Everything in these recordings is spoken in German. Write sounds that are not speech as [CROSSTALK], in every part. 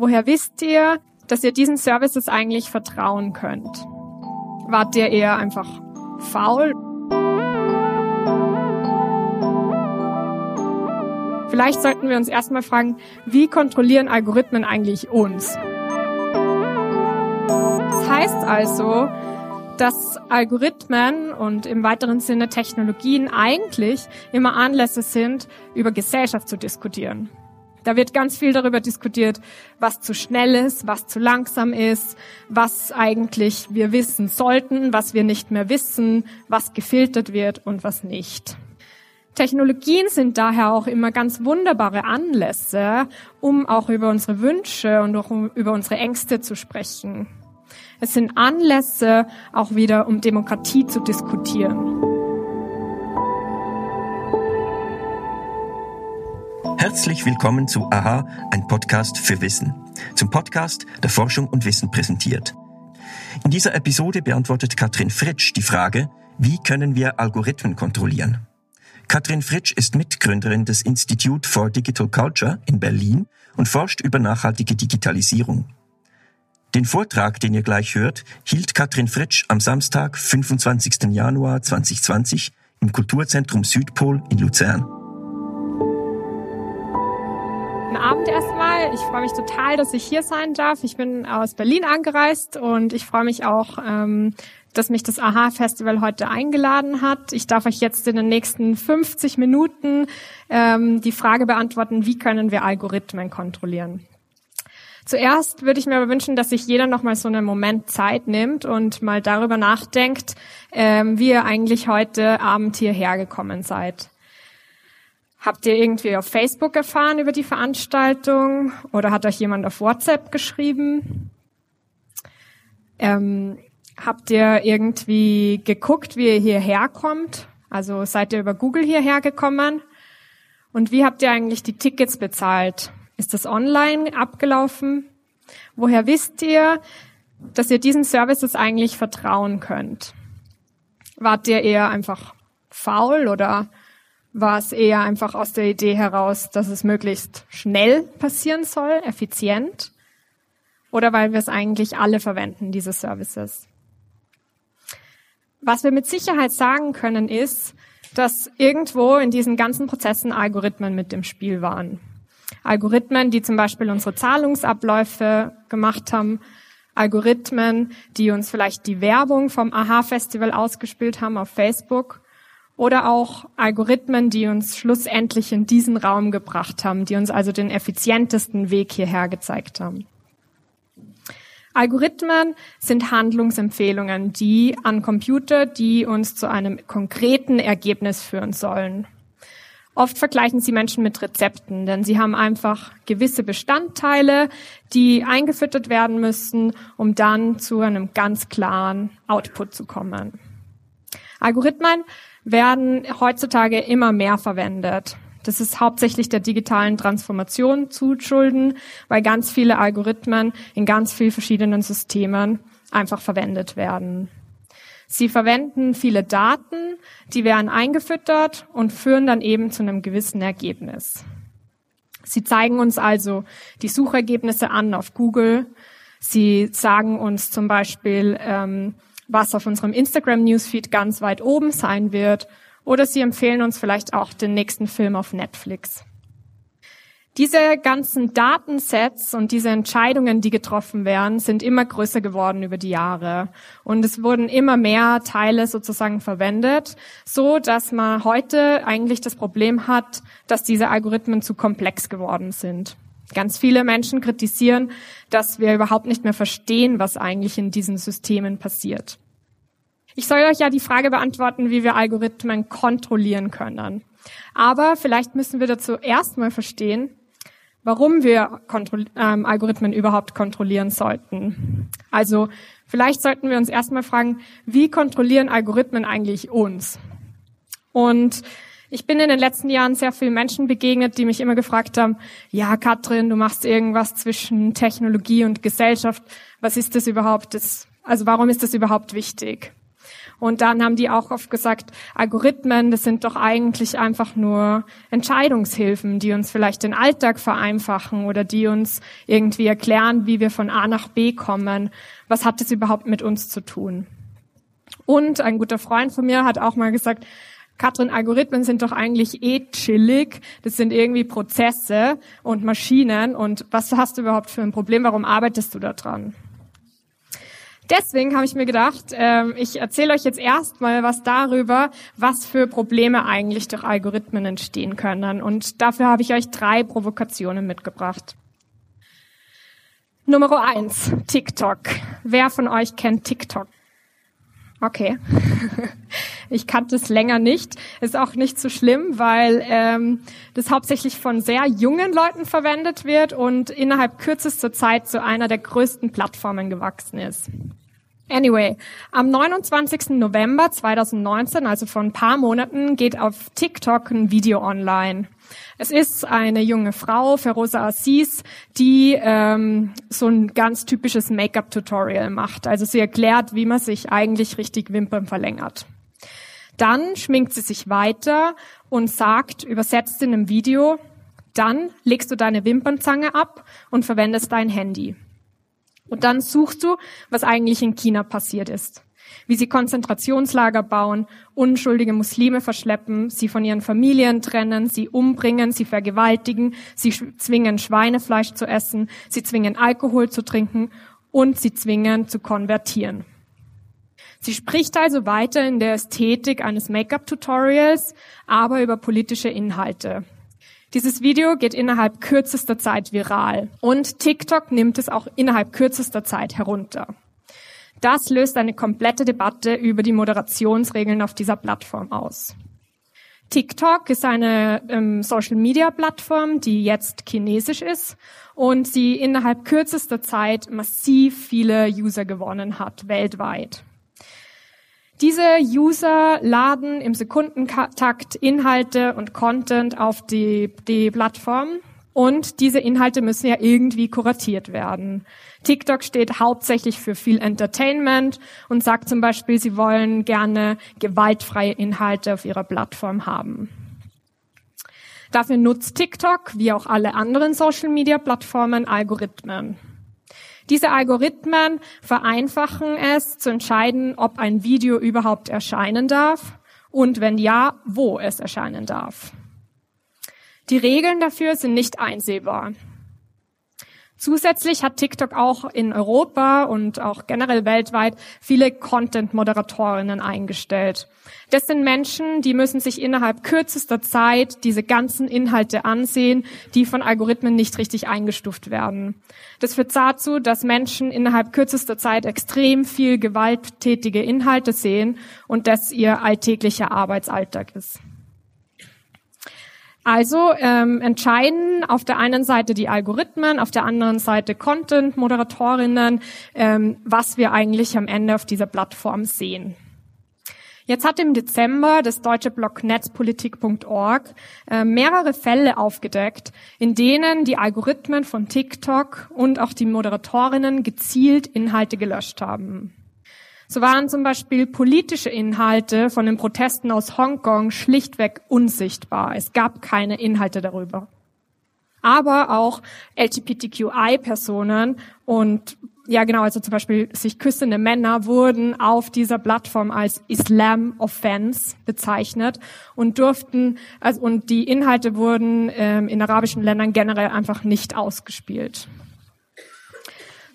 Woher wisst ihr, dass ihr diesen Services eigentlich vertrauen könnt? Wart ihr eher einfach faul? Vielleicht sollten wir uns erstmal fragen, wie kontrollieren Algorithmen eigentlich uns? Das heißt also, dass Algorithmen und im weiteren Sinne Technologien eigentlich immer Anlässe sind, über Gesellschaft zu diskutieren. Da wird ganz viel darüber diskutiert, was zu schnell ist, was zu langsam ist, was eigentlich wir wissen sollten, was wir nicht mehr wissen, was gefiltert wird und was nicht. Technologien sind daher auch immer ganz wunderbare Anlässe, um auch über unsere Wünsche und auch über unsere Ängste zu sprechen. Es sind Anlässe auch wieder, um Demokratie zu diskutieren. Herzlich willkommen zu Aha, ein Podcast für Wissen. Zum Podcast, der Forschung und Wissen präsentiert. In dieser Episode beantwortet Katrin Fritsch die Frage, wie können wir Algorithmen kontrollieren? Katrin Fritsch ist Mitgründerin des Institute for Digital Culture in Berlin und forscht über nachhaltige Digitalisierung. Den Vortrag, den ihr gleich hört, hielt Katrin Fritsch am Samstag, 25. Januar 2020 im Kulturzentrum Südpol in Luzern. Guten Abend erstmal. Ich freue mich total, dass ich hier sein darf. Ich bin aus Berlin angereist und ich freue mich auch, ähm, dass mich das AHA-Festival heute eingeladen hat. Ich darf euch jetzt in den nächsten 50 Minuten ähm, die Frage beantworten, wie können wir Algorithmen kontrollieren? Zuerst würde ich mir aber wünschen, dass sich jeder noch mal so einen Moment Zeit nimmt und mal darüber nachdenkt, ähm, wie ihr eigentlich heute Abend hierher gekommen seid. Habt ihr irgendwie auf Facebook erfahren über die Veranstaltung oder hat euch jemand auf WhatsApp geschrieben? Ähm, habt ihr irgendwie geguckt, wie ihr hierher kommt? Also seid ihr über Google hierher gekommen? Und wie habt ihr eigentlich die Tickets bezahlt? Ist das online abgelaufen? Woher wisst ihr, dass ihr diesen Services eigentlich vertrauen könnt? Wart ihr eher einfach faul oder war es eher einfach aus der Idee heraus, dass es möglichst schnell passieren soll, effizient? Oder weil wir es eigentlich alle verwenden, diese Services? Was wir mit Sicherheit sagen können, ist, dass irgendwo in diesen ganzen Prozessen Algorithmen mit dem Spiel waren. Algorithmen, die zum Beispiel unsere Zahlungsabläufe gemacht haben, Algorithmen, die uns vielleicht die Werbung vom Aha-Festival ausgespielt haben auf Facebook oder auch Algorithmen, die uns schlussendlich in diesen Raum gebracht haben, die uns also den effizientesten Weg hierher gezeigt haben. Algorithmen sind Handlungsempfehlungen, die an Computer, die uns zu einem konkreten Ergebnis führen sollen. Oft vergleichen sie Menschen mit Rezepten, denn sie haben einfach gewisse Bestandteile, die eingefüttert werden müssen, um dann zu einem ganz klaren Output zu kommen. Algorithmen werden heutzutage immer mehr verwendet. Das ist hauptsächlich der digitalen Transformation zu schulden, weil ganz viele Algorithmen in ganz vielen verschiedenen Systemen einfach verwendet werden. Sie verwenden viele Daten, die werden eingefüttert und führen dann eben zu einem gewissen Ergebnis. Sie zeigen uns also die Suchergebnisse an auf Google. Sie sagen uns zum Beispiel, ähm, was auf unserem Instagram Newsfeed ganz weit oben sein wird. Oder sie empfehlen uns vielleicht auch den nächsten Film auf Netflix. Diese ganzen Datensets und diese Entscheidungen, die getroffen werden, sind immer größer geworden über die Jahre. Und es wurden immer mehr Teile sozusagen verwendet, so dass man heute eigentlich das Problem hat, dass diese Algorithmen zu komplex geworden sind. Ganz viele Menschen kritisieren, dass wir überhaupt nicht mehr verstehen, was eigentlich in diesen Systemen passiert. Ich soll euch ja die Frage beantworten, wie wir Algorithmen kontrollieren können. Aber vielleicht müssen wir dazu erstmal verstehen, warum wir Kontroll ähm, Algorithmen überhaupt kontrollieren sollten. Also vielleicht sollten wir uns erstmal fragen, wie kontrollieren Algorithmen eigentlich uns? Und ich bin in den letzten Jahren sehr vielen Menschen begegnet, die mich immer gefragt haben, ja, Katrin, du machst irgendwas zwischen Technologie und Gesellschaft. Was ist das überhaupt? Das, also warum ist das überhaupt wichtig? Und dann haben die auch oft gesagt, Algorithmen, das sind doch eigentlich einfach nur Entscheidungshilfen, die uns vielleicht den Alltag vereinfachen oder die uns irgendwie erklären, wie wir von A nach B kommen. Was hat das überhaupt mit uns zu tun? Und ein guter Freund von mir hat auch mal gesagt, Katrin, Algorithmen sind doch eigentlich eh chillig. Das sind irgendwie Prozesse und Maschinen. Und was hast du überhaupt für ein Problem? Warum arbeitest du da dran? Deswegen habe ich mir gedacht, ähm, ich erzähle euch jetzt erstmal was darüber, was für Probleme eigentlich durch Algorithmen entstehen können. Und dafür habe ich euch drei Provokationen mitgebracht. Nummer eins, TikTok. Wer von euch kennt TikTok? Okay. [LAUGHS] ich kannte es länger nicht. Ist auch nicht so schlimm, weil ähm, das hauptsächlich von sehr jungen Leuten verwendet wird und innerhalb kürzester Zeit zu einer der größten Plattformen gewachsen ist. Anyway, am 29. November 2019, also vor ein paar Monaten, geht auf TikTok ein Video online. Es ist eine junge Frau, Feroza Assis, die ähm, so ein ganz typisches Make-up-Tutorial macht. Also sie erklärt, wie man sich eigentlich richtig Wimpern verlängert. Dann schminkt sie sich weiter und sagt, übersetzt in einem Video, dann legst du deine Wimpernzange ab und verwendest dein Handy. Und dann suchst du, was eigentlich in China passiert ist wie sie Konzentrationslager bauen, unschuldige Muslime verschleppen, sie von ihren Familien trennen, sie umbringen, sie vergewaltigen, sie zwingen Schweinefleisch zu essen, sie zwingen Alkohol zu trinken und sie zwingen zu konvertieren. Sie spricht also weiter in der Ästhetik eines Make-up-Tutorials, aber über politische Inhalte. Dieses Video geht innerhalb kürzester Zeit viral und TikTok nimmt es auch innerhalb kürzester Zeit herunter. Das löst eine komplette Debatte über die Moderationsregeln auf dieser Plattform aus. TikTok ist eine ähm, Social-Media-Plattform, die jetzt chinesisch ist und sie innerhalb kürzester Zeit massiv viele User gewonnen hat, weltweit. Diese User laden im Sekundentakt Inhalte und Content auf die, die Plattform und diese Inhalte müssen ja irgendwie kuratiert werden. TikTok steht hauptsächlich für viel Entertainment und sagt zum Beispiel, sie wollen gerne gewaltfreie Inhalte auf ihrer Plattform haben. Dafür nutzt TikTok, wie auch alle anderen Social-Media-Plattformen, Algorithmen. Diese Algorithmen vereinfachen es zu entscheiden, ob ein Video überhaupt erscheinen darf und wenn ja, wo es erscheinen darf. Die Regeln dafür sind nicht einsehbar. Zusätzlich hat TikTok auch in Europa und auch generell weltweit viele Content-Moderatorinnen eingestellt. Das sind Menschen, die müssen sich innerhalb kürzester Zeit diese ganzen Inhalte ansehen, die von Algorithmen nicht richtig eingestuft werden. Das führt dazu, dass Menschen innerhalb kürzester Zeit extrem viel gewalttätige Inhalte sehen und das ihr alltäglicher Arbeitsalltag ist. Also ähm, entscheiden auf der einen Seite die Algorithmen, auf der anderen Seite Content-Moderatorinnen, ähm, was wir eigentlich am Ende auf dieser Plattform sehen. Jetzt hat im Dezember das deutsche Blog netzpolitik.org äh, mehrere Fälle aufgedeckt, in denen die Algorithmen von TikTok und auch die Moderatorinnen gezielt Inhalte gelöscht haben. So waren zum Beispiel politische Inhalte von den Protesten aus Hongkong schlichtweg unsichtbar. Es gab keine Inhalte darüber. Aber auch LGBTQI-Personen und ja genau, also zum Beispiel sich küssende Männer wurden auf dieser Plattform als Islam Offense bezeichnet und durften, also und die Inhalte wurden ähm, in arabischen Ländern generell einfach nicht ausgespielt.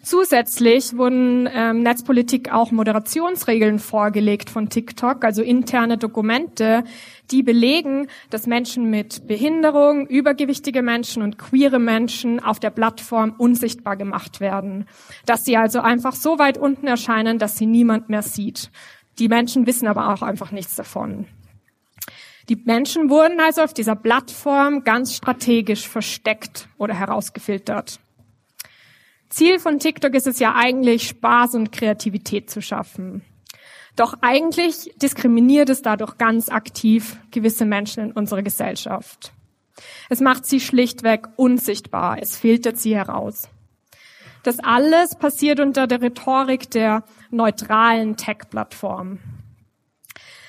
Zusätzlich wurden ähm, Netzpolitik auch Moderationsregeln vorgelegt von TikTok, also interne Dokumente, die belegen, dass Menschen mit Behinderung, übergewichtige Menschen und queere Menschen auf der Plattform unsichtbar gemacht werden. Dass sie also einfach so weit unten erscheinen, dass sie niemand mehr sieht. Die Menschen wissen aber auch einfach nichts davon. Die Menschen wurden also auf dieser Plattform ganz strategisch versteckt oder herausgefiltert. Ziel von TikTok ist es ja eigentlich, Spaß und Kreativität zu schaffen. Doch eigentlich diskriminiert es dadurch ganz aktiv gewisse Menschen in unserer Gesellschaft. Es macht sie schlichtweg unsichtbar. Es filtert sie heraus. Das alles passiert unter der Rhetorik der neutralen Tech-Plattform.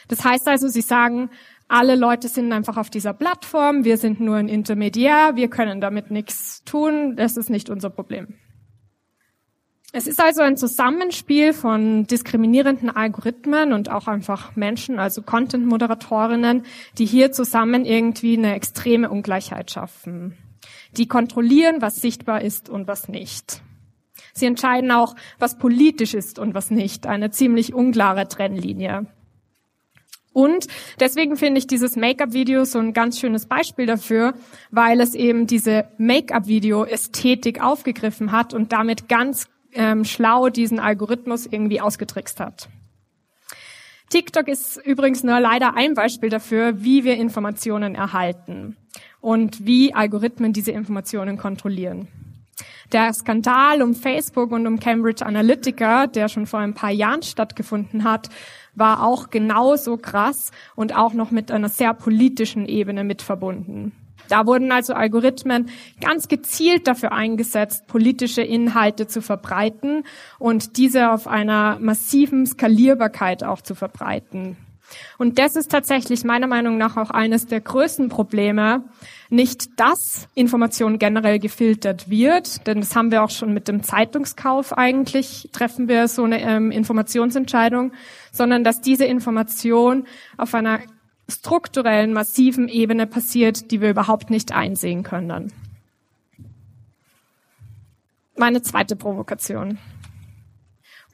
Das heißt also, sie sagen, alle Leute sind einfach auf dieser Plattform, wir sind nur ein Intermediär, wir können damit nichts tun, das ist nicht unser Problem. Es ist also ein Zusammenspiel von diskriminierenden Algorithmen und auch einfach Menschen, also Content-Moderatorinnen, die hier zusammen irgendwie eine extreme Ungleichheit schaffen. Die kontrollieren, was sichtbar ist und was nicht. Sie entscheiden auch, was politisch ist und was nicht. Eine ziemlich unklare Trennlinie. Und deswegen finde ich dieses Make-up-Video so ein ganz schönes Beispiel dafür, weil es eben diese Make-up-Video-Ästhetik aufgegriffen hat und damit ganz ähm, schlau diesen Algorithmus irgendwie ausgetrickst hat. TikTok ist übrigens nur leider ein Beispiel dafür, wie wir Informationen erhalten und wie Algorithmen diese Informationen kontrollieren. Der Skandal um Facebook und um Cambridge Analytica, der schon vor ein paar Jahren stattgefunden hat, war auch genauso krass und auch noch mit einer sehr politischen Ebene mit verbunden. Da wurden also Algorithmen ganz gezielt dafür eingesetzt, politische Inhalte zu verbreiten und diese auf einer massiven Skalierbarkeit auch zu verbreiten. Und das ist tatsächlich meiner Meinung nach auch eines der größten Probleme. Nicht, dass Information generell gefiltert wird, denn das haben wir auch schon mit dem Zeitungskauf eigentlich, treffen wir so eine ähm, Informationsentscheidung, sondern dass diese Information auf einer strukturellen, massiven Ebene passiert, die wir überhaupt nicht einsehen können. Meine zweite Provokation.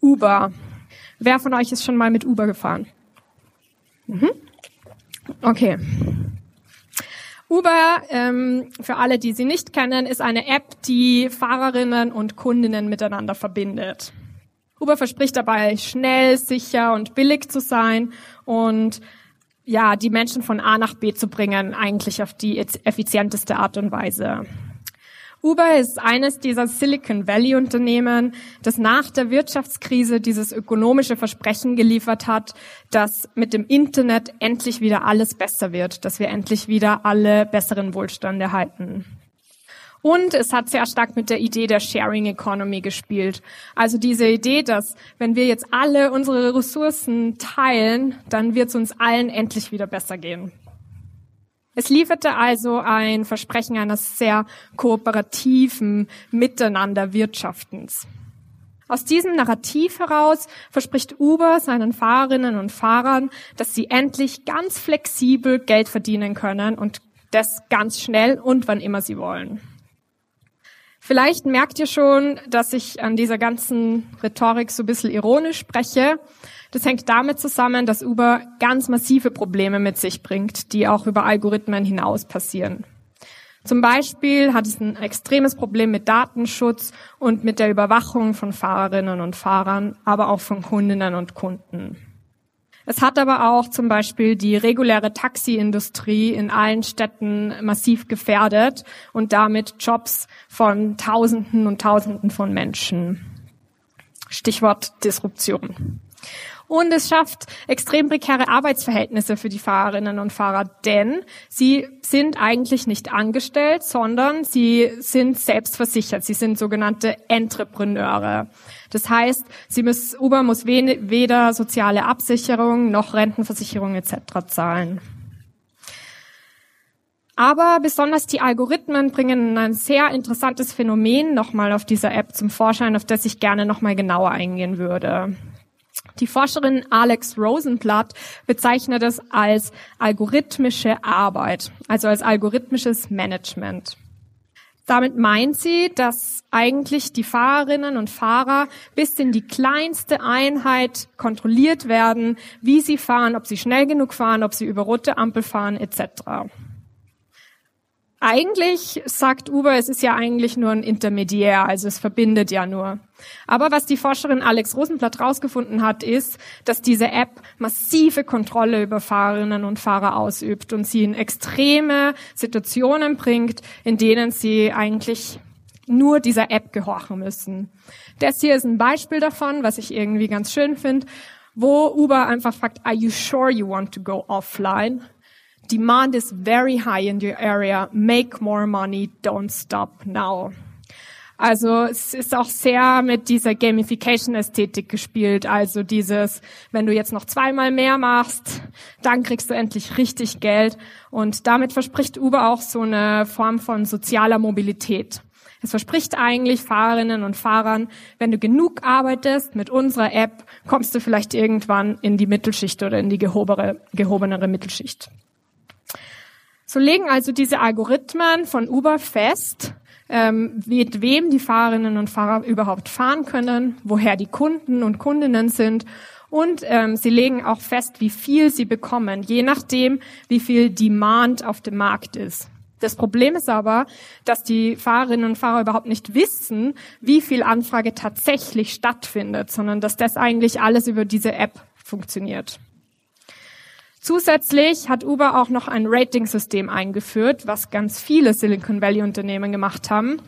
Uber. Wer von euch ist schon mal mit Uber gefahren? Mhm. Okay. Uber, ähm, für alle, die sie nicht kennen, ist eine App, die Fahrerinnen und Kundinnen miteinander verbindet. Uber verspricht dabei, schnell, sicher und billig zu sein und ja, die Menschen von A nach B zu bringen, eigentlich auf die effizienteste Art und Weise. Uber ist eines dieser Silicon Valley Unternehmen, das nach der Wirtschaftskrise dieses ökonomische Versprechen geliefert hat, dass mit dem Internet endlich wieder alles besser wird, dass wir endlich wieder alle besseren Wohlstand erhalten. Und es hat sehr stark mit der Idee der Sharing Economy gespielt. Also diese Idee, dass wenn wir jetzt alle unsere Ressourcen teilen, dann wird es uns allen endlich wieder besser gehen. Es lieferte also ein Versprechen eines sehr kooperativen Miteinanderwirtschaftens. Aus diesem Narrativ heraus verspricht Uber seinen Fahrerinnen und Fahrern, dass sie endlich ganz flexibel Geld verdienen können und das ganz schnell und wann immer sie wollen. Vielleicht merkt ihr schon, dass ich an dieser ganzen Rhetorik so ein bisschen ironisch spreche. Das hängt damit zusammen, dass Uber ganz massive Probleme mit sich bringt, die auch über Algorithmen hinaus passieren. Zum Beispiel hat es ein extremes Problem mit Datenschutz und mit der Überwachung von Fahrerinnen und Fahrern, aber auch von Kundinnen und Kunden. Es hat aber auch zum Beispiel die reguläre Taxiindustrie in allen Städten massiv gefährdet und damit Jobs von Tausenden und Tausenden von Menschen. Stichwort Disruption. Und es schafft extrem prekäre Arbeitsverhältnisse für die Fahrerinnen und Fahrer, denn sie sind eigentlich nicht angestellt, sondern sie sind selbstversichert. Sie sind sogenannte Entrepreneure. Das heißt, sie muss, Uber muss weder soziale Absicherung noch Rentenversicherung etc. zahlen. Aber besonders die Algorithmen bringen ein sehr interessantes Phänomen nochmal auf dieser App zum Vorschein, auf das ich gerne nochmal genauer eingehen würde. Die Forscherin Alex Rosenblatt bezeichnet es als algorithmische Arbeit, also als algorithmisches Management. Damit meint sie, dass eigentlich die Fahrerinnen und Fahrer bis in die kleinste Einheit kontrolliert werden, wie sie fahren, ob sie schnell genug fahren, ob sie über rote Ampel fahren etc. Eigentlich sagt Uber, es ist ja eigentlich nur ein Intermediär, also es verbindet ja nur. Aber was die Forscherin Alex Rosenblatt rausgefunden hat, ist, dass diese App massive Kontrolle über Fahrerinnen und Fahrer ausübt und sie in extreme Situationen bringt, in denen sie eigentlich nur dieser App gehorchen müssen. Das hier ist ein Beispiel davon, was ich irgendwie ganz schön finde, wo Uber einfach fragt, are you sure you want to go offline? Demand is very high in your area. Make more money. Don't stop now. Also es ist auch sehr mit dieser Gamification-Ästhetik gespielt. Also dieses, wenn du jetzt noch zweimal mehr machst, dann kriegst du endlich richtig Geld. Und damit verspricht Uber auch so eine Form von sozialer Mobilität. Es verspricht eigentlich Fahrerinnen und Fahrern, wenn du genug arbeitest mit unserer App, kommst du vielleicht irgendwann in die Mittelschicht oder in die gehobere, gehobenere Mittelschicht. So legen also diese Algorithmen von Uber fest, ähm, mit wem die Fahrerinnen und Fahrer überhaupt fahren können, woher die Kunden und Kundinnen sind und ähm, sie legen auch fest, wie viel sie bekommen, je nachdem, wie viel Demand auf dem Markt ist. Das Problem ist aber, dass die Fahrerinnen und Fahrer überhaupt nicht wissen, wie viel Anfrage tatsächlich stattfindet, sondern dass das eigentlich alles über diese App funktioniert. Zusätzlich hat Uber auch noch ein Rating-System eingeführt, was ganz viele Silicon Valley-Unternehmen gemacht haben,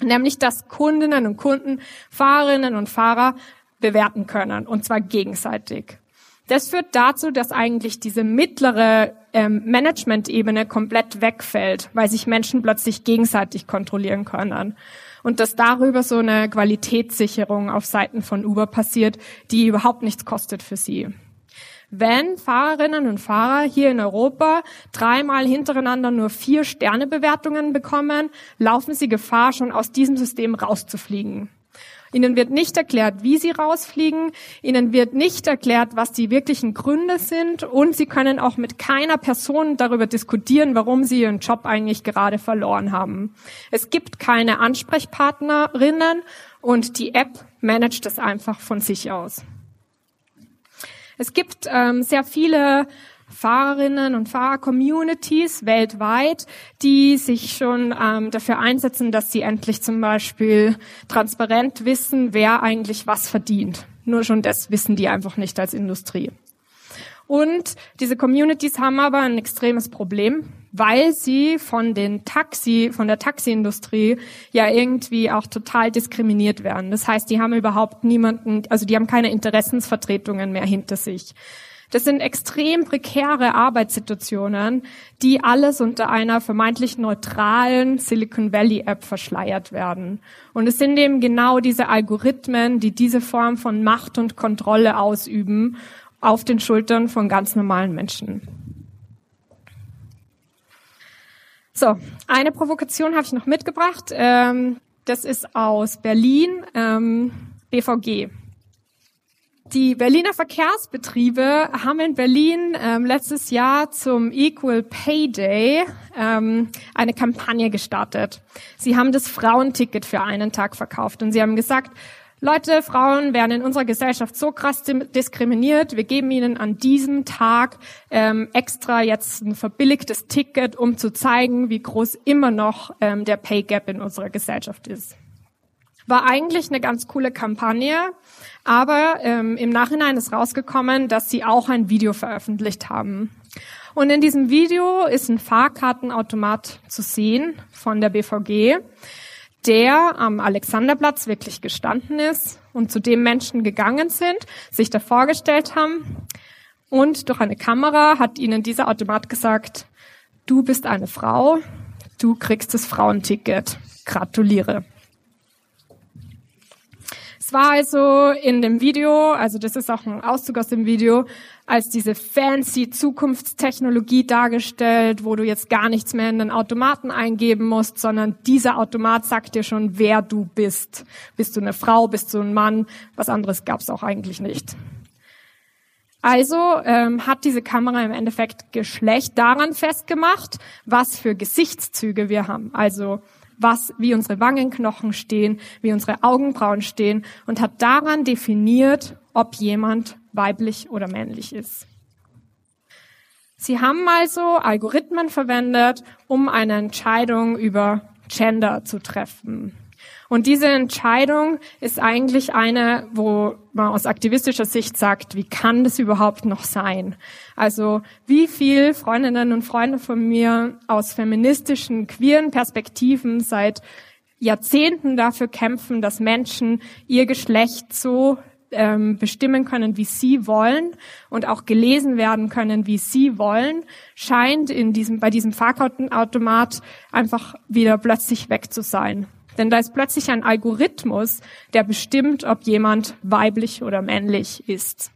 nämlich dass Kundinnen und Kunden, Fahrerinnen und Fahrer bewerten können, und zwar gegenseitig. Das führt dazu, dass eigentlich diese mittlere ähm, Management-Ebene komplett wegfällt, weil sich Menschen plötzlich gegenseitig kontrollieren können. Und dass darüber so eine Qualitätssicherung auf Seiten von Uber passiert, die überhaupt nichts kostet für sie. Wenn Fahrerinnen und Fahrer hier in Europa dreimal hintereinander nur vier Sternebewertungen bekommen, laufen sie Gefahr, schon aus diesem System rauszufliegen. Ihnen wird nicht erklärt, wie sie rausfliegen. Ihnen wird nicht erklärt, was die wirklichen Gründe sind. Und sie können auch mit keiner Person darüber diskutieren, warum sie ihren Job eigentlich gerade verloren haben. Es gibt keine Ansprechpartnerinnen und die App managt es einfach von sich aus. Es gibt ähm, sehr viele Fahrerinnen und Fahrer-Communities weltweit, die sich schon ähm, dafür einsetzen, dass sie endlich zum Beispiel transparent wissen, wer eigentlich was verdient. Nur schon das wissen die einfach nicht als Industrie. Und diese Communities haben aber ein extremes Problem, weil sie von den Taxi, von der Taxiindustrie ja irgendwie auch total diskriminiert werden. Das heißt, die haben überhaupt niemanden, also die haben keine Interessensvertretungen mehr hinter sich. Das sind extrem prekäre Arbeitssituationen, die alles unter einer vermeintlich neutralen Silicon Valley App verschleiert werden. Und es sind eben genau diese Algorithmen, die diese Form von Macht und Kontrolle ausüben auf den Schultern von ganz normalen Menschen. So, eine Provokation habe ich noch mitgebracht. Ähm, das ist aus Berlin, ähm, BVG. Die Berliner Verkehrsbetriebe haben in Berlin ähm, letztes Jahr zum Equal Pay Day ähm, eine Kampagne gestartet. Sie haben das Frauenticket für einen Tag verkauft und sie haben gesagt, Leute, Frauen werden in unserer Gesellschaft so krass diskriminiert. Wir geben ihnen an diesem Tag ähm, extra jetzt ein verbilligtes Ticket, um zu zeigen, wie groß immer noch ähm, der Pay Gap in unserer Gesellschaft ist. War eigentlich eine ganz coole Kampagne, aber ähm, im Nachhinein ist rausgekommen, dass sie auch ein Video veröffentlicht haben. Und in diesem Video ist ein Fahrkartenautomat zu sehen von der BVG, der am Alexanderplatz wirklich gestanden ist und zu dem Menschen gegangen sind, sich da vorgestellt haben. Und durch eine Kamera hat ihnen dieser Automat gesagt, du bist eine Frau, du kriegst das Frauenticket. Gratuliere. Es war also in dem Video, also das ist auch ein Auszug aus dem Video, als diese fancy Zukunftstechnologie dargestellt, wo du jetzt gar nichts mehr in den Automaten eingeben musst, sondern dieser Automat sagt dir schon, wer du bist. Bist du eine Frau, bist du ein Mann? Was anderes gab es auch eigentlich nicht. Also ähm, hat diese Kamera im Endeffekt Geschlecht daran festgemacht, was für Gesichtszüge wir haben. Also was, wie unsere Wangenknochen stehen, wie unsere Augenbrauen stehen und hat daran definiert, ob jemand weiblich oder männlich ist. Sie haben also Algorithmen verwendet, um eine Entscheidung über Gender zu treffen. Und diese Entscheidung ist eigentlich eine, wo man aus aktivistischer Sicht sagt, wie kann das überhaupt noch sein? Also wie viel Freundinnen und Freunde von mir aus feministischen, queeren Perspektiven seit Jahrzehnten dafür kämpfen, dass Menschen ihr Geschlecht so ähm, bestimmen können, wie sie wollen und auch gelesen werden können, wie sie wollen, scheint in diesem, bei diesem Fahrkartenautomat einfach wieder plötzlich weg zu sein. Denn da ist plötzlich ein Algorithmus, der bestimmt, ob jemand weiblich oder männlich ist.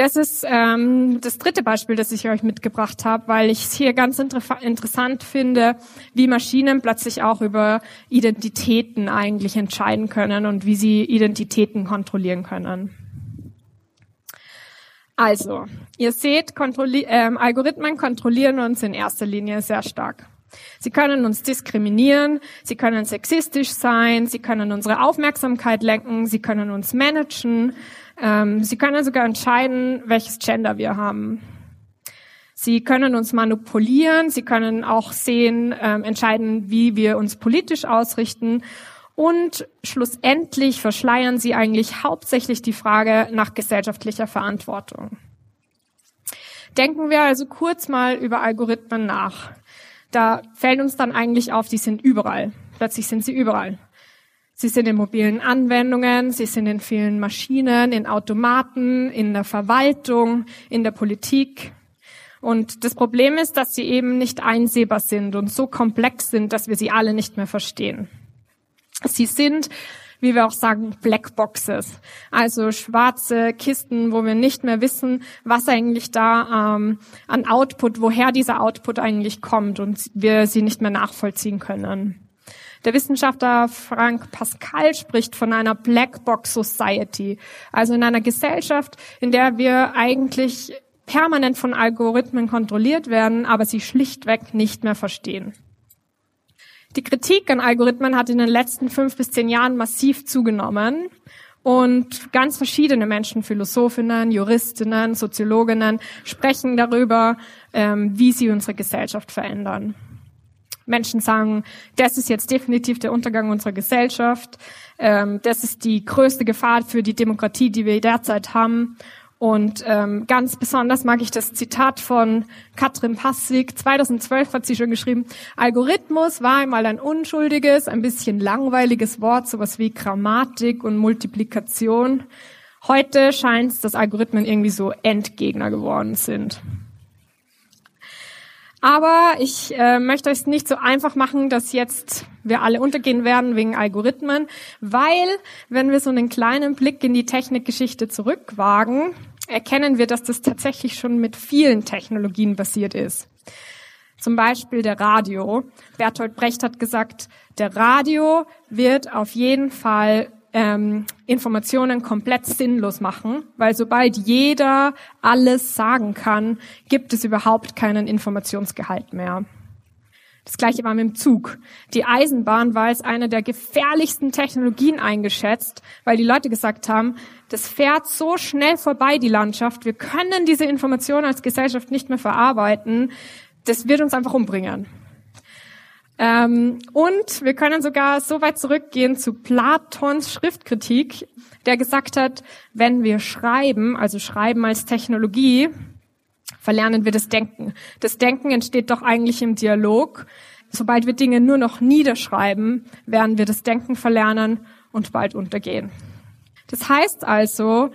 Das ist ähm, das dritte Beispiel, das ich euch mitgebracht habe, weil ich es hier ganz inter interessant finde, wie Maschinen plötzlich auch über Identitäten eigentlich entscheiden können und wie sie Identitäten kontrollieren können. Also, ihr seht, kontrolli ähm, Algorithmen kontrollieren uns in erster Linie sehr stark. Sie können uns diskriminieren, sie können sexistisch sein, sie können unsere Aufmerksamkeit lenken, sie können uns managen, ähm, sie können sogar entscheiden, welches Gender wir haben. Sie können uns manipulieren, sie können auch sehen, ähm, entscheiden, wie wir uns politisch ausrichten. Und schlussendlich verschleiern sie eigentlich hauptsächlich die Frage nach gesellschaftlicher Verantwortung. Denken wir also kurz mal über Algorithmen nach. Da fällt uns dann eigentlich auf, die sind überall. Plötzlich sind sie überall. Sie sind in mobilen Anwendungen, sie sind in vielen Maschinen, in Automaten, in der Verwaltung, in der Politik. Und das Problem ist, dass sie eben nicht einsehbar sind und so komplex sind, dass wir sie alle nicht mehr verstehen. Sie sind, wie wir auch sagen, Black Boxes, also schwarze Kisten, wo wir nicht mehr wissen, was eigentlich da ähm, an Output, woher dieser Output eigentlich kommt und wir sie nicht mehr nachvollziehen können. Der Wissenschaftler Frank Pascal spricht von einer Black Box Society, also in einer Gesellschaft, in der wir eigentlich permanent von Algorithmen kontrolliert werden, aber sie schlichtweg nicht mehr verstehen. Die Kritik an Algorithmen hat in den letzten fünf bis zehn Jahren massiv zugenommen. Und ganz verschiedene Menschen, Philosophinnen, Juristinnen, Soziologinnen, sprechen darüber, ähm, wie sie unsere Gesellschaft verändern. Menschen sagen, das ist jetzt definitiv der Untergang unserer Gesellschaft. Ähm, das ist die größte Gefahr für die Demokratie, die wir derzeit haben. Und ähm, ganz besonders mag ich das Zitat von Katrin Passig. 2012 hat sie schon geschrieben, Algorithmus war einmal ein unschuldiges, ein bisschen langweiliges Wort, sowas wie Grammatik und Multiplikation. Heute scheint es, dass Algorithmen irgendwie so Endgegner geworden sind. Aber ich äh, möchte euch nicht so einfach machen, dass jetzt wir alle untergehen werden wegen Algorithmen, weil wenn wir so einen kleinen Blick in die Technikgeschichte zurückwagen, erkennen wir, dass das tatsächlich schon mit vielen Technologien basiert ist. Zum Beispiel der Radio. Bertolt Brecht hat gesagt, der Radio wird auf jeden Fall ähm, Informationen komplett sinnlos machen, weil sobald jeder alles sagen kann, gibt es überhaupt keinen Informationsgehalt mehr. Das gleiche war mit dem Zug. Die Eisenbahn war als eine der gefährlichsten Technologien eingeschätzt, weil die Leute gesagt haben, das fährt so schnell vorbei, die Landschaft, wir können diese Informationen als Gesellschaft nicht mehr verarbeiten, das wird uns einfach umbringen. Ähm, und wir können sogar so weit zurückgehen zu Platons Schriftkritik, der gesagt hat, wenn wir schreiben, also schreiben als Technologie, verlernen wir das Denken. Das Denken entsteht doch eigentlich im Dialog. Sobald wir Dinge nur noch niederschreiben, werden wir das Denken verlernen und bald untergehen. Das heißt also,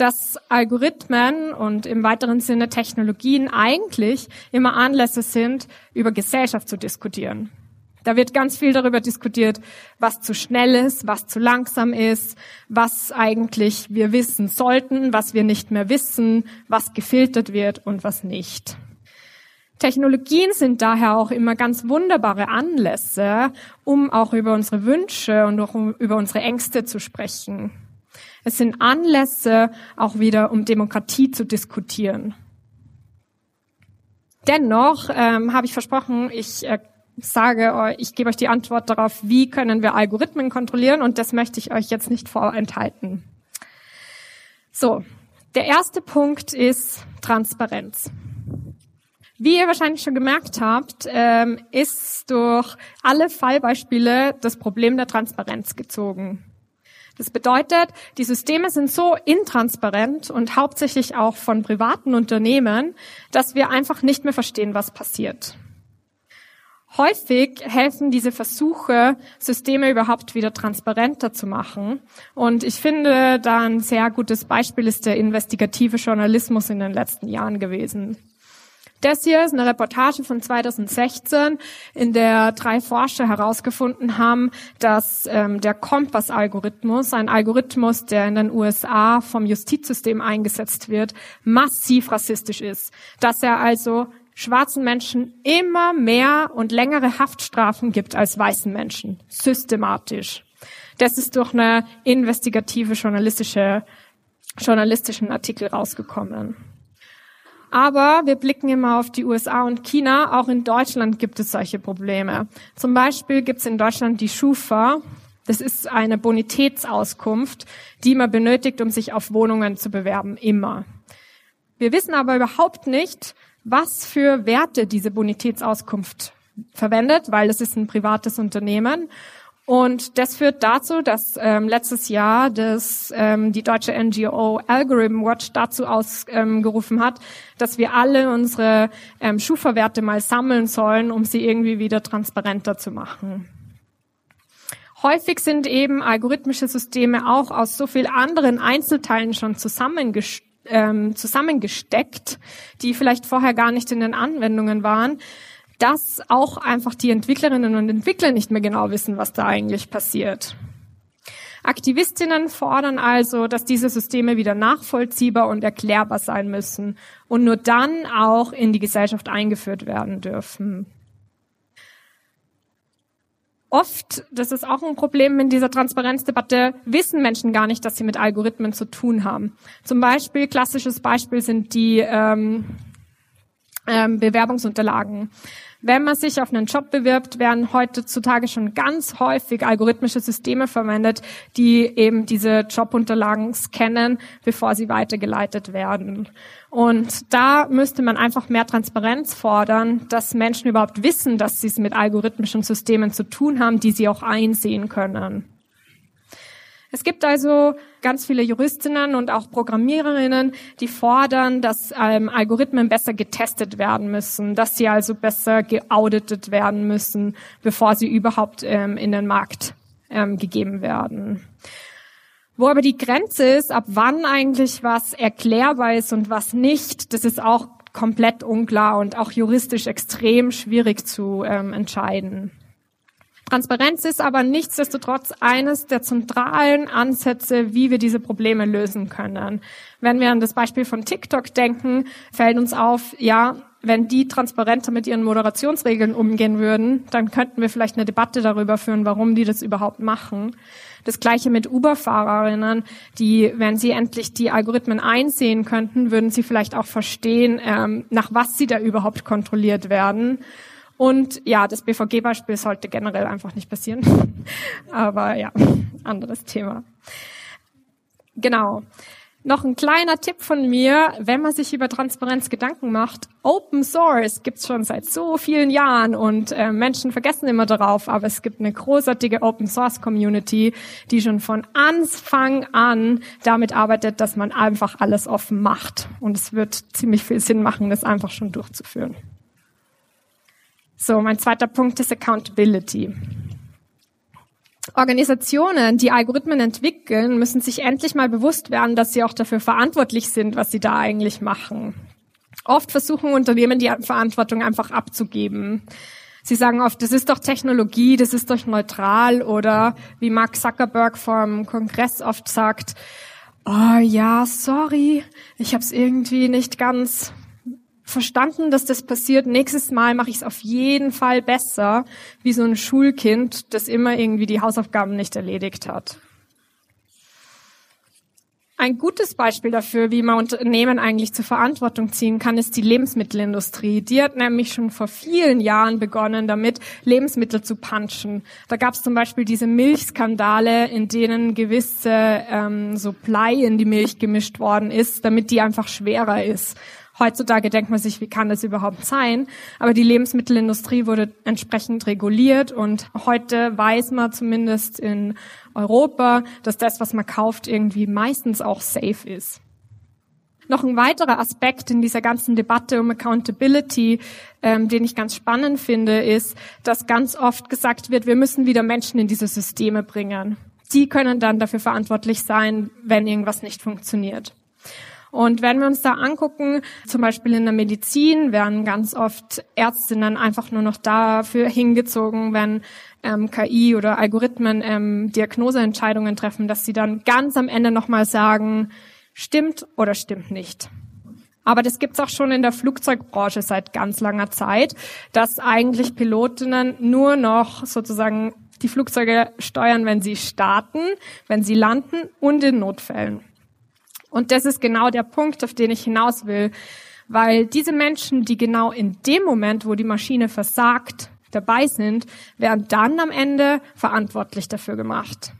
dass Algorithmen und im weiteren Sinne Technologien eigentlich immer Anlässe sind, über Gesellschaft zu diskutieren. Da wird ganz viel darüber diskutiert, was zu schnell ist, was zu langsam ist, was eigentlich wir wissen sollten, was wir nicht mehr wissen, was gefiltert wird und was nicht. Technologien sind daher auch immer ganz wunderbare Anlässe, um auch über unsere Wünsche und auch über unsere Ängste zu sprechen. Es sind Anlässe auch wieder, um Demokratie zu diskutieren. Dennoch ähm, habe ich versprochen, ich äh, sage, ich gebe euch die Antwort darauf, wie können wir Algorithmen kontrollieren und das möchte ich euch jetzt nicht vorenthalten. So, der erste Punkt ist Transparenz. Wie ihr wahrscheinlich schon gemerkt habt, ähm, ist durch alle Fallbeispiele das Problem der Transparenz gezogen. Das bedeutet, die Systeme sind so intransparent und hauptsächlich auch von privaten Unternehmen, dass wir einfach nicht mehr verstehen, was passiert. Häufig helfen diese Versuche, Systeme überhaupt wieder transparenter zu machen. Und ich finde, da ein sehr gutes Beispiel ist der investigative Journalismus in den letzten Jahren gewesen. Das hier ist eine Reportage von 2016, in der drei Forscher herausgefunden haben, dass ähm, der Kompass-Algorithmus, ein Algorithmus, der in den USA vom Justizsystem eingesetzt wird, massiv rassistisch ist. Dass er also schwarzen Menschen immer mehr und längere Haftstrafen gibt als weißen Menschen. Systematisch. Das ist durch eine investigative journalistische, journalistischen Artikel rausgekommen. Aber wir blicken immer auf die USA und China. Auch in Deutschland gibt es solche Probleme. Zum Beispiel gibt es in Deutschland die Schufa. Das ist eine Bonitätsauskunft, die man benötigt, um sich auf Wohnungen zu bewerben. Immer. Wir wissen aber überhaupt nicht, was für Werte diese Bonitätsauskunft verwendet, weil es ist ein privates Unternehmen und das führt dazu, dass ähm, letztes Jahr das, ähm, die deutsche NGO Algorithm Watch dazu ausgerufen ähm, hat, dass wir alle unsere ähm, Schufa-Werte mal sammeln sollen, um sie irgendwie wieder transparenter zu machen. Häufig sind eben algorithmische Systeme auch aus so viel anderen Einzelteilen schon zusammengesteckt ähm, zusammengesteckt, die vielleicht vorher gar nicht in den Anwendungen waren, dass auch einfach die Entwicklerinnen und Entwickler nicht mehr genau wissen, was da eigentlich passiert. Aktivistinnen fordern also, dass diese Systeme wieder nachvollziehbar und erklärbar sein müssen und nur dann auch in die Gesellschaft eingeführt werden dürfen. Oft, das ist auch ein Problem in dieser Transparenzdebatte, wissen Menschen gar nicht, dass sie mit Algorithmen zu tun haben. Zum Beispiel, klassisches Beispiel sind die ähm, ähm, Bewerbungsunterlagen. Wenn man sich auf einen Job bewirbt, werden heutzutage schon ganz häufig algorithmische Systeme verwendet, die eben diese Jobunterlagen scannen, bevor sie weitergeleitet werden. Und da müsste man einfach mehr Transparenz fordern, dass Menschen überhaupt wissen, dass sie es mit algorithmischen Systemen zu tun haben, die sie auch einsehen können. Es gibt also ganz viele Juristinnen und auch Programmiererinnen, die fordern, dass ähm, Algorithmen besser getestet werden müssen, dass sie also besser geauditet werden müssen, bevor sie überhaupt ähm, in den Markt ähm, gegeben werden. Wo aber die Grenze ist, ab wann eigentlich was erklärbar ist und was nicht, das ist auch komplett unklar und auch juristisch extrem schwierig zu ähm, entscheiden. Transparenz ist aber nichtsdestotrotz eines der zentralen Ansätze, wie wir diese Probleme lösen können. Wenn wir an das Beispiel von TikTok denken, fällt uns auf, ja, wenn die transparenter mit ihren Moderationsregeln umgehen würden, dann könnten wir vielleicht eine Debatte darüber führen, warum die das überhaupt machen. Das gleiche mit Uber-Fahrerinnen, die, wenn sie endlich die Algorithmen einsehen könnten, würden sie vielleicht auch verstehen, ähm, nach was sie da überhaupt kontrolliert werden und ja, das BVG-Beispiel sollte generell einfach nicht passieren. [LAUGHS] Aber ja, anderes Thema. Genau. Noch ein kleiner Tipp von mir, wenn man sich über Transparenz Gedanken macht. Open Source gibt's schon seit so vielen Jahren und äh, Menschen vergessen immer darauf, aber es gibt eine großartige Open Source Community, die schon von Anfang an damit arbeitet, dass man einfach alles offen macht. Und es wird ziemlich viel Sinn machen, das einfach schon durchzuführen. So, mein zweiter Punkt ist Accountability. Organisationen, die Algorithmen entwickeln, müssen sich endlich mal bewusst werden, dass sie auch dafür verantwortlich sind, was sie da eigentlich machen. Oft versuchen Unternehmen die Verantwortung einfach abzugeben. Sie sagen oft, das ist doch Technologie, das ist doch neutral oder wie Mark Zuckerberg vom Kongress oft sagt, oh ja, sorry, ich habe es irgendwie nicht ganz verstanden, dass das passiert. Nächstes Mal mache ich es auf jeden Fall besser, wie so ein Schulkind, das immer irgendwie die Hausaufgaben nicht erledigt hat. Ein gutes Beispiel dafür, wie man Unternehmen eigentlich zur Verantwortung ziehen kann, ist die Lebensmittelindustrie. Die hat nämlich schon vor vielen Jahren begonnen, damit Lebensmittel zu punchen. Da gab es zum Beispiel diese Milchskandale, in denen gewisse ähm, so Blei in die Milch gemischt worden ist, damit die einfach schwerer ist. Heutzutage denkt man sich, wie kann das überhaupt sein? Aber die Lebensmittelindustrie wurde entsprechend reguliert und heute weiß man zumindest in Europa, dass das, was man kauft, irgendwie meistens auch safe ist. Noch ein weiterer Aspekt in dieser ganzen Debatte um Accountability, ähm, den ich ganz spannend finde, ist, dass ganz oft gesagt wird, wir müssen wieder Menschen in diese Systeme bringen. Die können dann dafür verantwortlich sein, wenn irgendwas nicht funktioniert. Und wenn wir uns da angucken, zum Beispiel in der Medizin werden ganz oft Ärztinnen einfach nur noch dafür hingezogen, wenn ähm, KI oder Algorithmen ähm, Diagnoseentscheidungen treffen, dass sie dann ganz am Ende nochmal sagen, stimmt oder stimmt nicht. Aber das gibt's auch schon in der Flugzeugbranche seit ganz langer Zeit, dass eigentlich Pilotinnen nur noch sozusagen die Flugzeuge steuern, wenn sie starten, wenn sie landen und in Notfällen. Und das ist genau der Punkt, auf den ich hinaus will, weil diese Menschen, die genau in dem Moment, wo die Maschine versagt, dabei sind, werden dann am Ende verantwortlich dafür gemacht.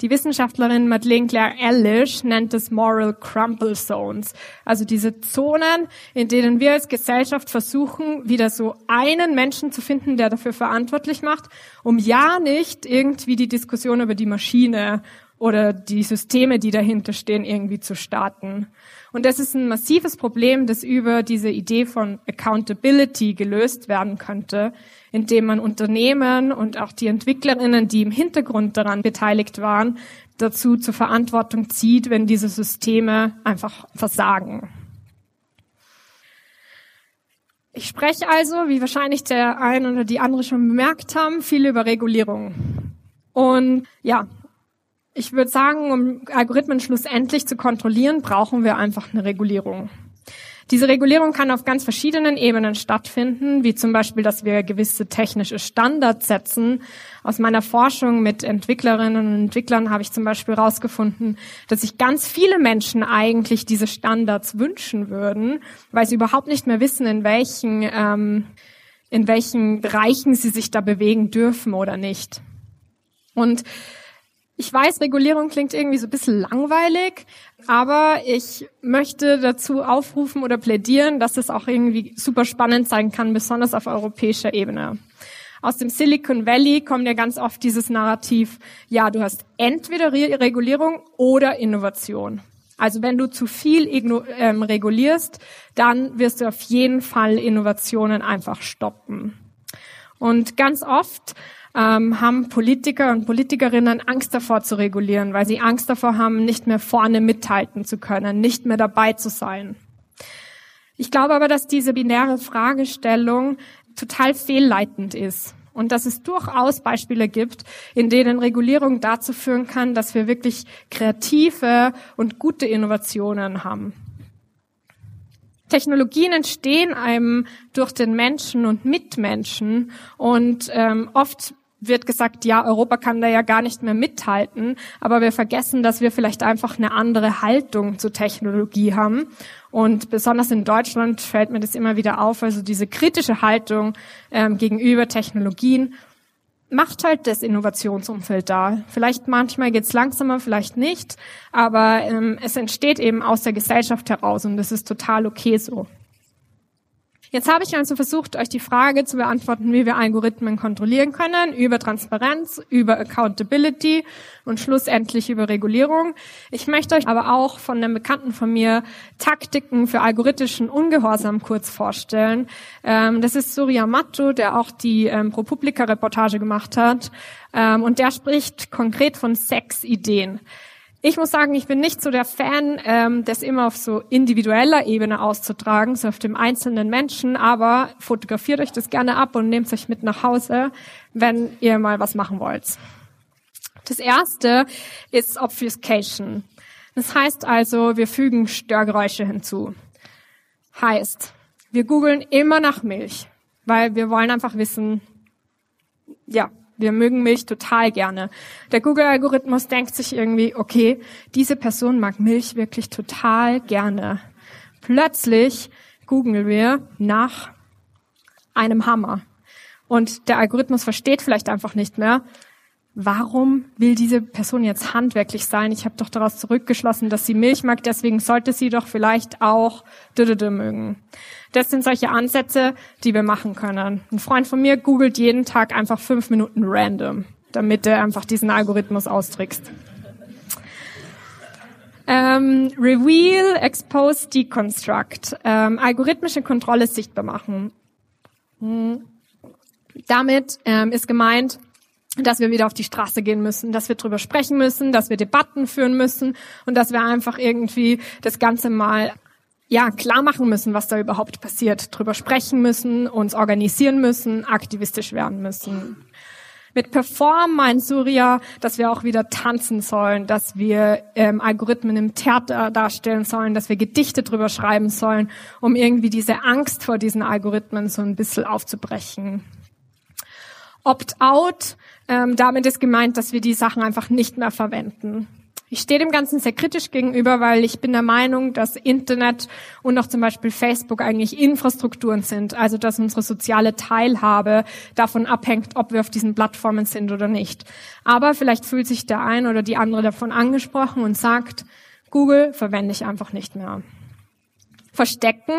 Die Wissenschaftlerin Madeleine Claire Ellish nennt es Moral Crumple Zones, also diese Zonen, in denen wir als Gesellschaft versuchen, wieder so einen Menschen zu finden, der dafür verantwortlich macht, um ja nicht irgendwie die Diskussion über die Maschine oder die Systeme, die dahinter stehen, irgendwie zu starten. Und das ist ein massives Problem, das über diese Idee von Accountability gelöst werden könnte, indem man Unternehmen und auch die Entwicklerinnen, die im Hintergrund daran beteiligt waren, dazu zur Verantwortung zieht, wenn diese Systeme einfach versagen. Ich spreche also, wie wahrscheinlich der eine oder die andere schon bemerkt haben, viel über Regulierung. Und ja, ich würde sagen, um Algorithmen schlussendlich zu kontrollieren, brauchen wir einfach eine Regulierung. Diese Regulierung kann auf ganz verschiedenen Ebenen stattfinden, wie zum Beispiel, dass wir gewisse technische Standards setzen. Aus meiner Forschung mit Entwicklerinnen und Entwicklern habe ich zum Beispiel herausgefunden, dass sich ganz viele Menschen eigentlich diese Standards wünschen würden, weil sie überhaupt nicht mehr wissen, in welchen, ähm, in welchen Bereichen sie sich da bewegen dürfen oder nicht. Und ich weiß, Regulierung klingt irgendwie so ein bisschen langweilig, aber ich möchte dazu aufrufen oder plädieren, dass es auch irgendwie super spannend sein kann, besonders auf europäischer Ebene. Aus dem Silicon Valley kommt ja ganz oft dieses Narrativ, ja, du hast entweder Re Regulierung oder Innovation. Also wenn du zu viel ähm, regulierst, dann wirst du auf jeden Fall Innovationen einfach stoppen. Und ganz oft ähm, haben Politiker und Politikerinnen Angst davor zu regulieren, weil sie Angst davor haben, nicht mehr vorne mithalten zu können, nicht mehr dabei zu sein. Ich glaube aber, dass diese binäre Fragestellung total fehlleitend ist und dass es durchaus Beispiele gibt, in denen Regulierung dazu führen kann, dass wir wirklich kreative und gute Innovationen haben. Technologien entstehen einem durch den Menschen und Mitmenschen und ähm, oft wird gesagt, ja, Europa kann da ja gar nicht mehr mithalten, aber wir vergessen, dass wir vielleicht einfach eine andere Haltung zur Technologie haben. Und besonders in Deutschland fällt mir das immer wieder auf, also diese kritische Haltung ähm, gegenüber Technologien macht halt das Innovationsumfeld da. Vielleicht manchmal geht's langsamer, vielleicht nicht, aber ähm, es entsteht eben aus der Gesellschaft heraus und das ist total okay so. Jetzt habe ich also versucht, euch die Frage zu beantworten, wie wir Algorithmen kontrollieren können, über Transparenz, über Accountability und schlussendlich über Regulierung. Ich möchte euch aber auch von einem Bekannten von mir Taktiken für algorithmischen Ungehorsam kurz vorstellen. Ähm, das ist Surya Matto, der auch die ähm, ProPublica-Reportage gemacht hat. Ähm, und der spricht konkret von sechs Ideen. Ich muss sagen, ich bin nicht so der Fan, ähm, das immer auf so individueller Ebene auszutragen, so auf dem einzelnen Menschen, aber fotografiert euch das gerne ab und nehmt euch mit nach Hause, wenn ihr mal was machen wollt. Das erste ist Obfuscation. Das heißt also, wir fügen Störgeräusche hinzu. Heißt, wir googeln immer nach Milch, weil wir wollen einfach wissen, ja, wir mögen Milch total gerne. Der Google-Algorithmus denkt sich irgendwie, okay, diese Person mag Milch wirklich total gerne. Plötzlich googeln wir nach einem Hammer. Und der Algorithmus versteht vielleicht einfach nicht mehr, warum will diese Person jetzt handwerklich sein? Ich habe doch daraus zurückgeschlossen, dass sie Milch mag, deswegen sollte sie doch vielleicht auch mögen. Das sind solche Ansätze, die wir machen können. Ein Freund von mir googelt jeden Tag einfach fünf Minuten random, damit er einfach diesen Algorithmus austrickst. Ähm, reveal, Expose, Deconstruct. Ähm, algorithmische Kontrolle sichtbar machen. Hm. Damit ähm, ist gemeint, dass wir wieder auf die Straße gehen müssen, dass wir drüber sprechen müssen, dass wir Debatten führen müssen und dass wir einfach irgendwie das Ganze mal ja, klar machen müssen, was da überhaupt passiert, drüber sprechen müssen, uns organisieren müssen, aktivistisch werden müssen. Mit Perform meint Surya, dass wir auch wieder tanzen sollen, dass wir ähm, Algorithmen im Theater darstellen sollen, dass wir Gedichte drüber schreiben sollen, um irgendwie diese Angst vor diesen Algorithmen so ein bisschen aufzubrechen. Opt-out, ähm, damit ist gemeint, dass wir die Sachen einfach nicht mehr verwenden. Ich stehe dem Ganzen sehr kritisch gegenüber, weil ich bin der Meinung, dass Internet und auch zum Beispiel Facebook eigentlich Infrastrukturen sind, also dass unsere soziale Teilhabe davon abhängt, ob wir auf diesen Plattformen sind oder nicht. Aber vielleicht fühlt sich der ein oder die andere davon angesprochen und sagt, Google verwende ich einfach nicht mehr verstecken.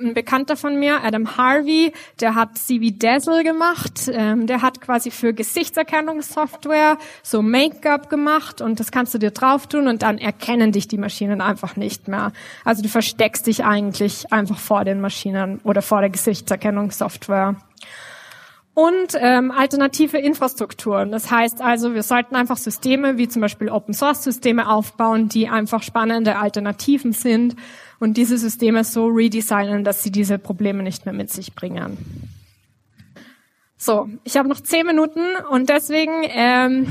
Ein Bekannter von mir, Adam Harvey, der hat CV Dazzle gemacht. Ähm, der hat quasi für Gesichtserkennungssoftware so Make-up gemacht und das kannst du dir drauf tun und dann erkennen dich die Maschinen einfach nicht mehr. Also du versteckst dich eigentlich einfach vor den Maschinen oder vor der Gesichtserkennungssoftware und ähm, alternative Infrastrukturen. Das heißt also, wir sollten einfach Systeme wie zum Beispiel Open Source Systeme aufbauen, die einfach spannende Alternativen sind und diese Systeme so redesignen, dass sie diese Probleme nicht mehr mit sich bringen. So, ich habe noch zehn Minuten und deswegen ähm,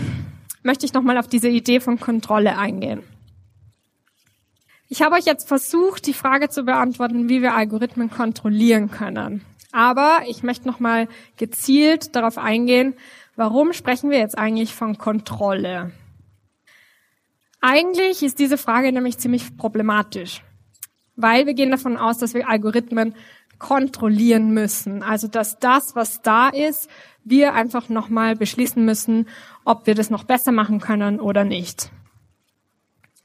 möchte ich nochmal auf diese Idee von Kontrolle eingehen. Ich habe euch jetzt versucht, die Frage zu beantworten, wie wir Algorithmen kontrollieren können. Aber ich möchte nochmal gezielt darauf eingehen, warum sprechen wir jetzt eigentlich von Kontrolle? Eigentlich ist diese Frage nämlich ziemlich problematisch, weil wir gehen davon aus, dass wir Algorithmen kontrollieren müssen. Also dass das, was da ist, wir einfach nochmal beschließen müssen, ob wir das noch besser machen können oder nicht.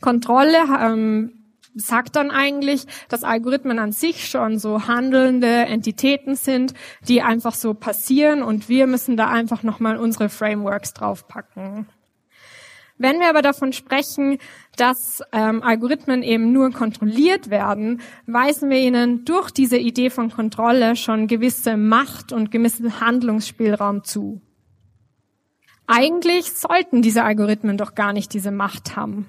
Kontrolle ähm, sagt dann eigentlich, dass Algorithmen an sich schon so handelnde Entitäten sind, die einfach so passieren und wir müssen da einfach nochmal unsere Frameworks draufpacken. Wenn wir aber davon sprechen, dass ähm, Algorithmen eben nur kontrolliert werden, weisen wir ihnen durch diese Idee von Kontrolle schon gewisse Macht und gewissen Handlungsspielraum zu. Eigentlich sollten diese Algorithmen doch gar nicht diese Macht haben.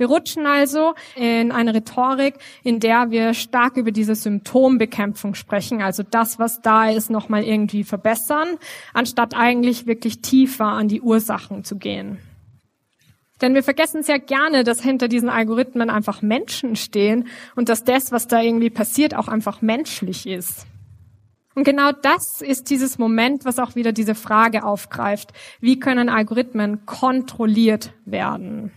Wir rutschen also in eine Rhetorik, in der wir stark über diese Symptombekämpfung sprechen, also das, was da ist, nochmal irgendwie verbessern, anstatt eigentlich wirklich tiefer an die Ursachen zu gehen. Denn wir vergessen sehr gerne, dass hinter diesen Algorithmen einfach Menschen stehen und dass das, was da irgendwie passiert, auch einfach menschlich ist. Und genau das ist dieses Moment, was auch wieder diese Frage aufgreift. Wie können Algorithmen kontrolliert werden?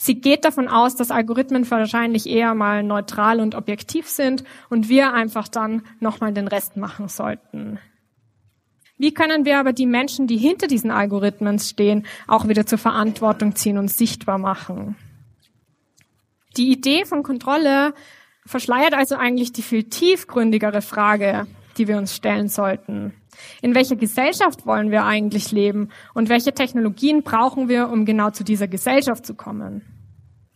Sie geht davon aus, dass Algorithmen wahrscheinlich eher mal neutral und objektiv sind und wir einfach dann nochmal den Rest machen sollten. Wie können wir aber die Menschen, die hinter diesen Algorithmen stehen, auch wieder zur Verantwortung ziehen und sichtbar machen? Die Idee von Kontrolle verschleiert also eigentlich die viel tiefgründigere Frage, die wir uns stellen sollten. In welcher Gesellschaft wollen wir eigentlich leben und welche Technologien brauchen wir, um genau zu dieser Gesellschaft zu kommen?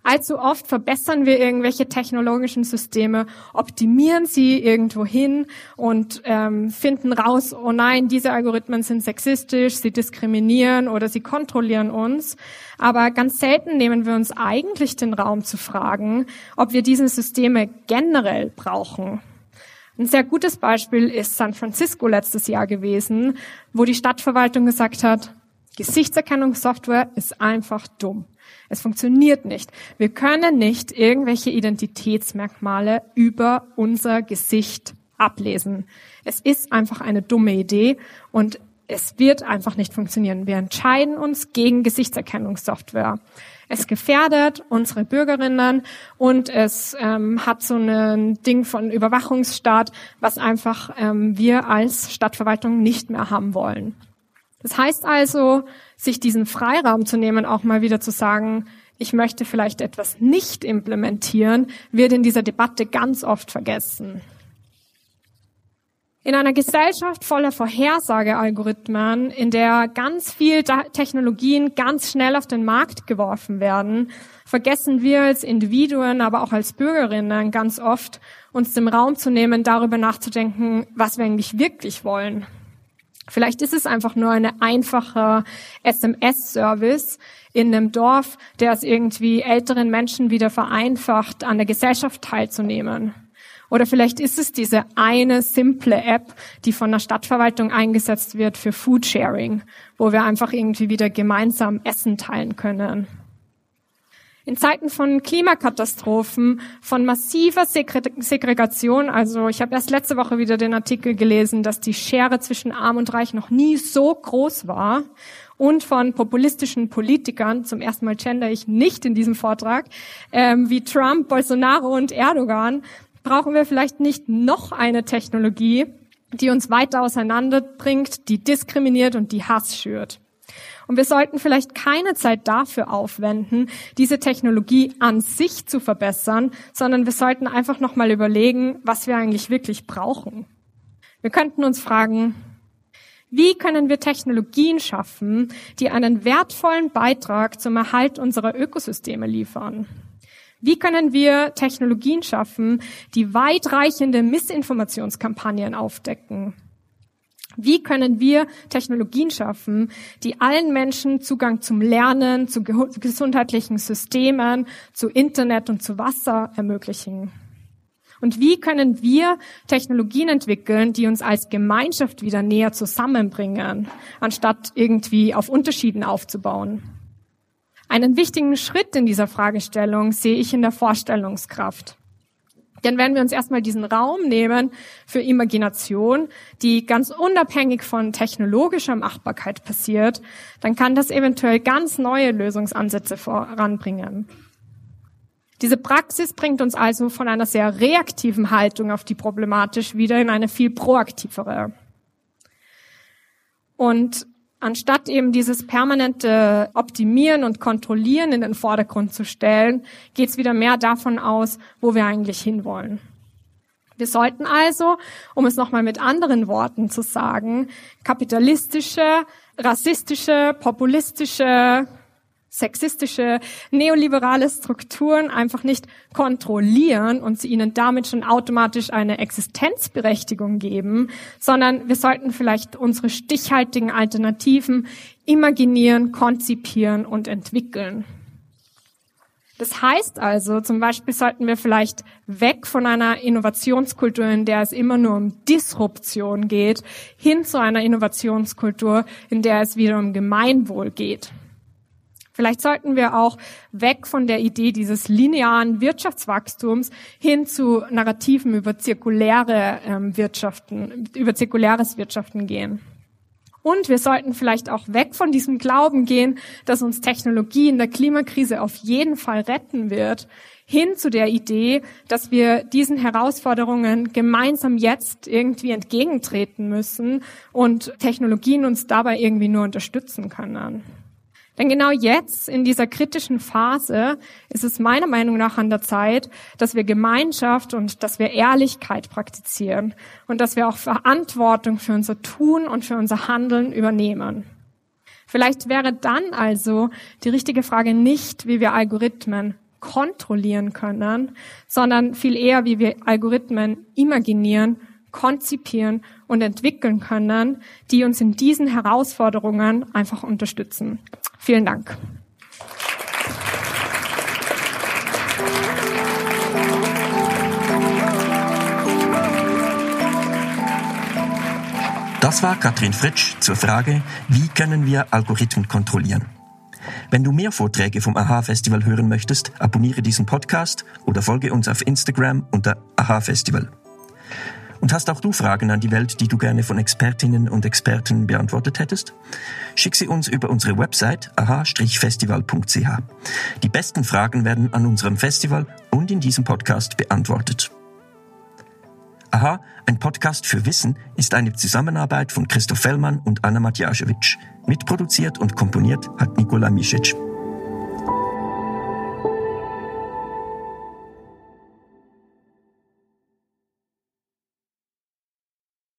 Allzu oft verbessern wir irgendwelche technologischen Systeme, optimieren sie irgendwo hin und ähm, finden raus, oh nein, diese Algorithmen sind sexistisch, sie diskriminieren oder sie kontrollieren uns. Aber ganz selten nehmen wir uns eigentlich den Raum zu fragen, ob wir diese Systeme generell brauchen. Ein sehr gutes Beispiel ist San Francisco letztes Jahr gewesen, wo die Stadtverwaltung gesagt hat, Gesichtserkennungssoftware ist einfach dumm. Es funktioniert nicht. Wir können nicht irgendwelche Identitätsmerkmale über unser Gesicht ablesen. Es ist einfach eine dumme Idee und es wird einfach nicht funktionieren. Wir entscheiden uns gegen Gesichtserkennungssoftware. Es gefährdet unsere Bürgerinnen und es ähm, hat so ein Ding von Überwachungsstaat, was einfach ähm, wir als Stadtverwaltung nicht mehr haben wollen. Das heißt also, sich diesen Freiraum zu nehmen, auch mal wieder zu sagen, ich möchte vielleicht etwas nicht implementieren, wird in dieser Debatte ganz oft vergessen. In einer Gesellschaft voller Vorhersagealgorithmen, in der ganz viel Technologien ganz schnell auf den Markt geworfen werden, vergessen wir als Individuen, aber auch als Bürgerinnen ganz oft, uns dem Raum zu nehmen, darüber nachzudenken, was wir eigentlich wirklich wollen. Vielleicht ist es einfach nur eine einfache SMS-Service in einem Dorf, der es irgendwie älteren Menschen wieder vereinfacht, an der Gesellschaft teilzunehmen. Oder vielleicht ist es diese eine simple App, die von der Stadtverwaltung eingesetzt wird für Foodsharing, wo wir einfach irgendwie wieder gemeinsam Essen teilen können. In Zeiten von Klimakatastrophen, von massiver Segregation, also ich habe erst letzte Woche wieder den Artikel gelesen, dass die Schere zwischen Arm und Reich noch nie so groß war, und von populistischen Politikern, zum ersten Mal gender ich nicht in diesem Vortrag, ähm, wie Trump, Bolsonaro und Erdogan, brauchen wir vielleicht nicht noch eine Technologie, die uns weiter auseinanderbringt, die diskriminiert und die Hass schürt. Und wir sollten vielleicht keine Zeit dafür aufwenden, diese Technologie an sich zu verbessern, sondern wir sollten einfach nochmal überlegen, was wir eigentlich wirklich brauchen. Wir könnten uns fragen, wie können wir Technologien schaffen, die einen wertvollen Beitrag zum Erhalt unserer Ökosysteme liefern? Wie können wir Technologien schaffen, die weitreichende Missinformationskampagnen aufdecken? Wie können wir Technologien schaffen, die allen Menschen Zugang zum Lernen, zu gesundheitlichen Systemen, zu Internet und zu Wasser ermöglichen? Und wie können wir Technologien entwickeln, die uns als Gemeinschaft wieder näher zusammenbringen, anstatt irgendwie auf Unterschieden aufzubauen? Einen wichtigen Schritt in dieser Fragestellung sehe ich in der Vorstellungskraft. Denn wenn wir uns erstmal diesen Raum nehmen für Imagination, die ganz unabhängig von technologischer Machbarkeit passiert, dann kann das eventuell ganz neue Lösungsansätze voranbringen. Diese Praxis bringt uns also von einer sehr reaktiven Haltung auf die Problematik wieder in eine viel proaktivere. Und anstatt eben dieses permanente Optimieren und Kontrollieren in den Vordergrund zu stellen, geht es wieder mehr davon aus, wo wir eigentlich hinwollen. Wir sollten also, um es nochmal mit anderen Worten zu sagen, kapitalistische, rassistische, populistische, sexistische, neoliberale Strukturen einfach nicht kontrollieren und sie ihnen damit schon automatisch eine Existenzberechtigung geben, sondern wir sollten vielleicht unsere stichhaltigen Alternativen imaginieren, konzipieren und entwickeln. Das heißt also, zum Beispiel sollten wir vielleicht weg von einer Innovationskultur, in der es immer nur um Disruption geht, hin zu einer Innovationskultur, in der es wieder um Gemeinwohl geht. Vielleicht sollten wir auch weg von der Idee dieses linearen Wirtschaftswachstums hin zu Narrativen über zirkuläre ähm, Wirtschaften, über zirkuläres Wirtschaften gehen. Und wir sollten vielleicht auch weg von diesem Glauben gehen, dass uns Technologie in der Klimakrise auf jeden Fall retten wird, hin zu der Idee, dass wir diesen Herausforderungen gemeinsam jetzt irgendwie entgegentreten müssen und Technologien uns dabei irgendwie nur unterstützen können. Denn genau jetzt, in dieser kritischen Phase, ist es meiner Meinung nach an der Zeit, dass wir Gemeinschaft und dass wir Ehrlichkeit praktizieren und dass wir auch Verantwortung für unser Tun und für unser Handeln übernehmen. Vielleicht wäre dann also die richtige Frage nicht, wie wir Algorithmen kontrollieren können, sondern viel eher, wie wir Algorithmen imaginieren konzipieren und entwickeln können, die uns in diesen Herausforderungen einfach unterstützen. Vielen Dank. Das war Katrin Fritsch zur Frage, wie können wir Algorithmen kontrollieren? Wenn du mehr Vorträge vom AHA Festival hören möchtest, abonniere diesen Podcast oder folge uns auf Instagram unter AHA Festival. Und hast auch du Fragen an die Welt, die du gerne von Expertinnen und Experten beantwortet hättest? Schick sie uns über unsere Website aha-festival.ch. Die besten Fragen werden an unserem Festival und in diesem Podcast beantwortet. Aha, ein Podcast für Wissen ist eine Zusammenarbeit von Christoph Fellmann und Anna Matjaschewitsch. Mitproduziert und komponiert hat Nikola Misic.